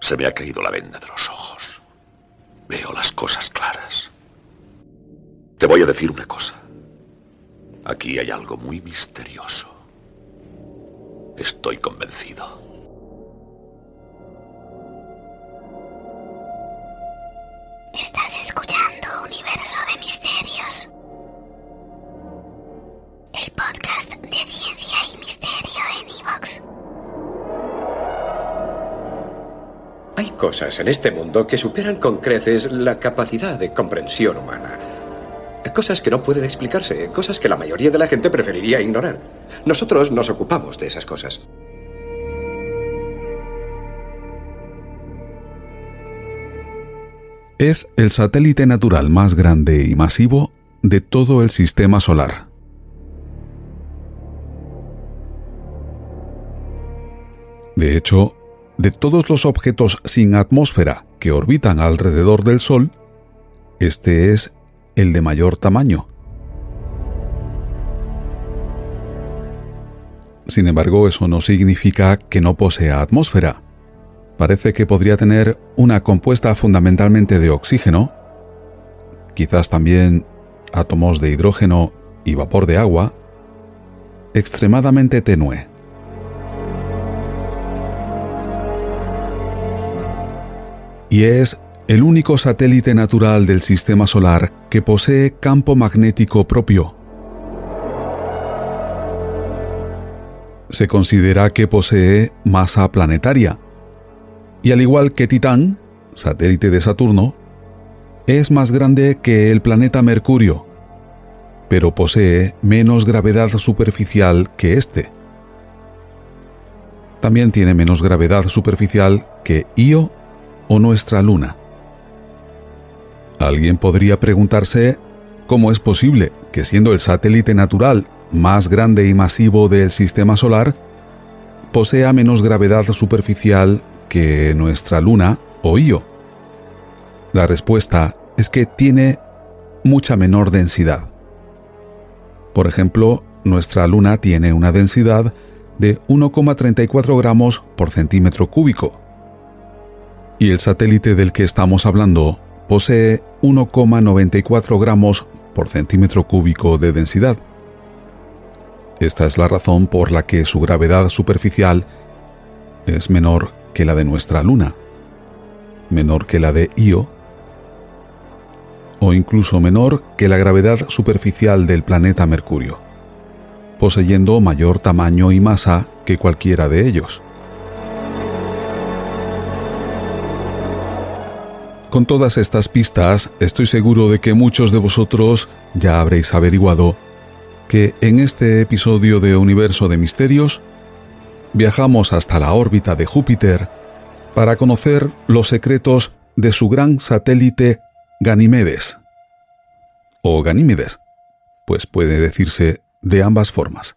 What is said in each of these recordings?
Se me ha caído la venda de los ojos. Veo las cosas claras. Te voy a decir una cosa. Aquí hay algo muy misterioso. Estoy convencido. Podcast de ciencia y misterio en Evox. Hay cosas en este mundo que superan con creces la capacidad de comprensión humana. Cosas que no pueden explicarse, cosas que la mayoría de la gente preferiría ignorar. Nosotros nos ocupamos de esas cosas. Es el satélite natural más grande y masivo de todo el sistema solar. De hecho, de todos los objetos sin atmósfera que orbitan alrededor del Sol, este es el de mayor tamaño. Sin embargo, eso no significa que no posea atmósfera. Parece que podría tener una compuesta fundamentalmente de oxígeno, quizás también átomos de hidrógeno y vapor de agua, extremadamente tenue. Y es el único satélite natural del Sistema Solar que posee campo magnético propio. Se considera que posee masa planetaria, y al igual que Titán, satélite de Saturno, es más grande que el planeta Mercurio, pero posee menos gravedad superficial que este. También tiene menos gravedad superficial que Io o nuestra luna. Alguien podría preguntarse cómo es posible que siendo el satélite natural más grande y masivo del sistema solar, posea menos gravedad superficial que nuestra luna o Io. La respuesta es que tiene mucha menor densidad. Por ejemplo, nuestra luna tiene una densidad de 1,34 gramos por centímetro cúbico, y el satélite del que estamos hablando posee 1,94 gramos por centímetro cúbico de densidad. Esta es la razón por la que su gravedad superficial es menor que la de nuestra Luna, menor que la de Io, o incluso menor que la gravedad superficial del planeta Mercurio, poseyendo mayor tamaño y masa que cualquiera de ellos. Con todas estas pistas, estoy seguro de que muchos de vosotros ya habréis averiguado que en este episodio de Universo de Misterios viajamos hasta la órbita de Júpiter para conocer los secretos de su gran satélite Ganímedes. O Ganímedes, pues puede decirse de ambas formas.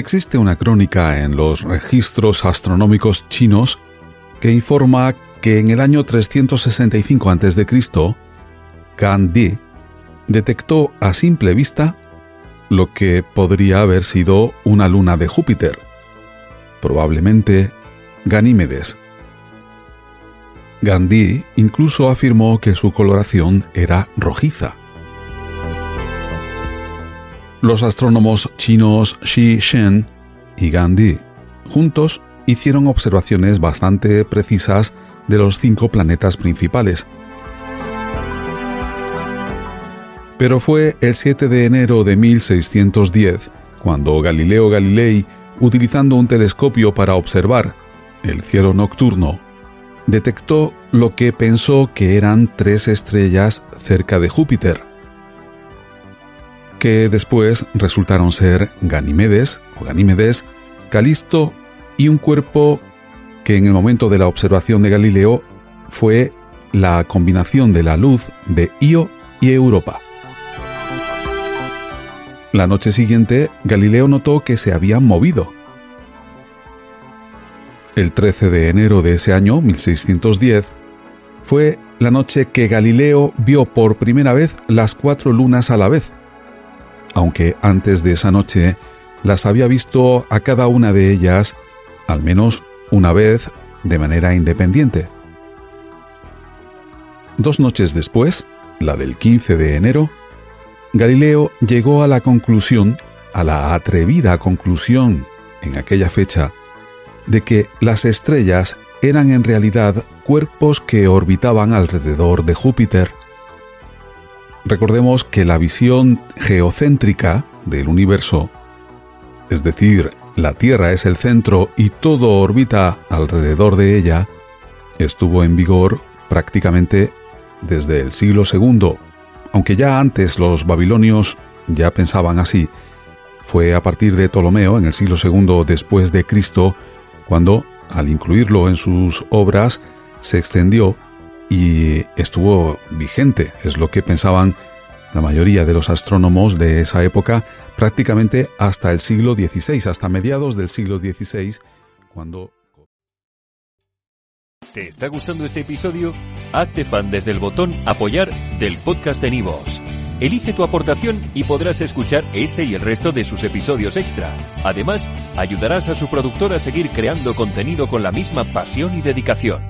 Existe una crónica en los registros astronómicos chinos que informa que en el año 365 a.C., Gan Di detectó a simple vista lo que podría haber sido una luna de Júpiter, probablemente Ganímedes. Gandhi incluso afirmó que su coloración era rojiza. Los astrónomos chinos Xi Shen y Gandhi juntos hicieron observaciones bastante precisas de los cinco planetas principales. Pero fue el 7 de enero de 1610 cuando Galileo Galilei, utilizando un telescopio para observar el cielo nocturno, detectó lo que pensó que eran tres estrellas cerca de Júpiter, que después resultaron ser Ganímedes o Ganímedes, Calisto y un cuerpo que en el momento de la observación de Galileo fue la combinación de la luz de Io y Europa. La noche siguiente, Galileo notó que se habían movido. El 13 de enero de ese año, 1610, fue la noche que Galileo vio por primera vez las cuatro lunas a la vez, aunque antes de esa noche las había visto a cada una de ellas al menos una vez de manera independiente. Dos noches después, la del 15 de enero, Galileo llegó a la conclusión, a la atrevida conclusión en aquella fecha, de que las estrellas eran en realidad cuerpos que orbitaban alrededor de Júpiter. Recordemos que la visión geocéntrica del universo, es decir, la Tierra es el centro y todo orbita alrededor de ella, estuvo en vigor prácticamente desde el siglo II, aunque ya antes los babilonios ya pensaban así. Fue a partir de Ptolomeo, en el siglo II después de Cristo, cuando, al incluirlo en sus obras, se extendió y estuvo vigente, es lo que pensaban la mayoría de los astrónomos de esa época, prácticamente hasta el siglo XVI, hasta mediados del siglo XVI, cuando... ¿Te está gustando este episodio? Hazte fan desde el botón apoyar del podcast de Nivos. Elige tu aportación y podrás escuchar este y el resto de sus episodios extra. Además, ayudarás a su productor a seguir creando contenido con la misma pasión y dedicación.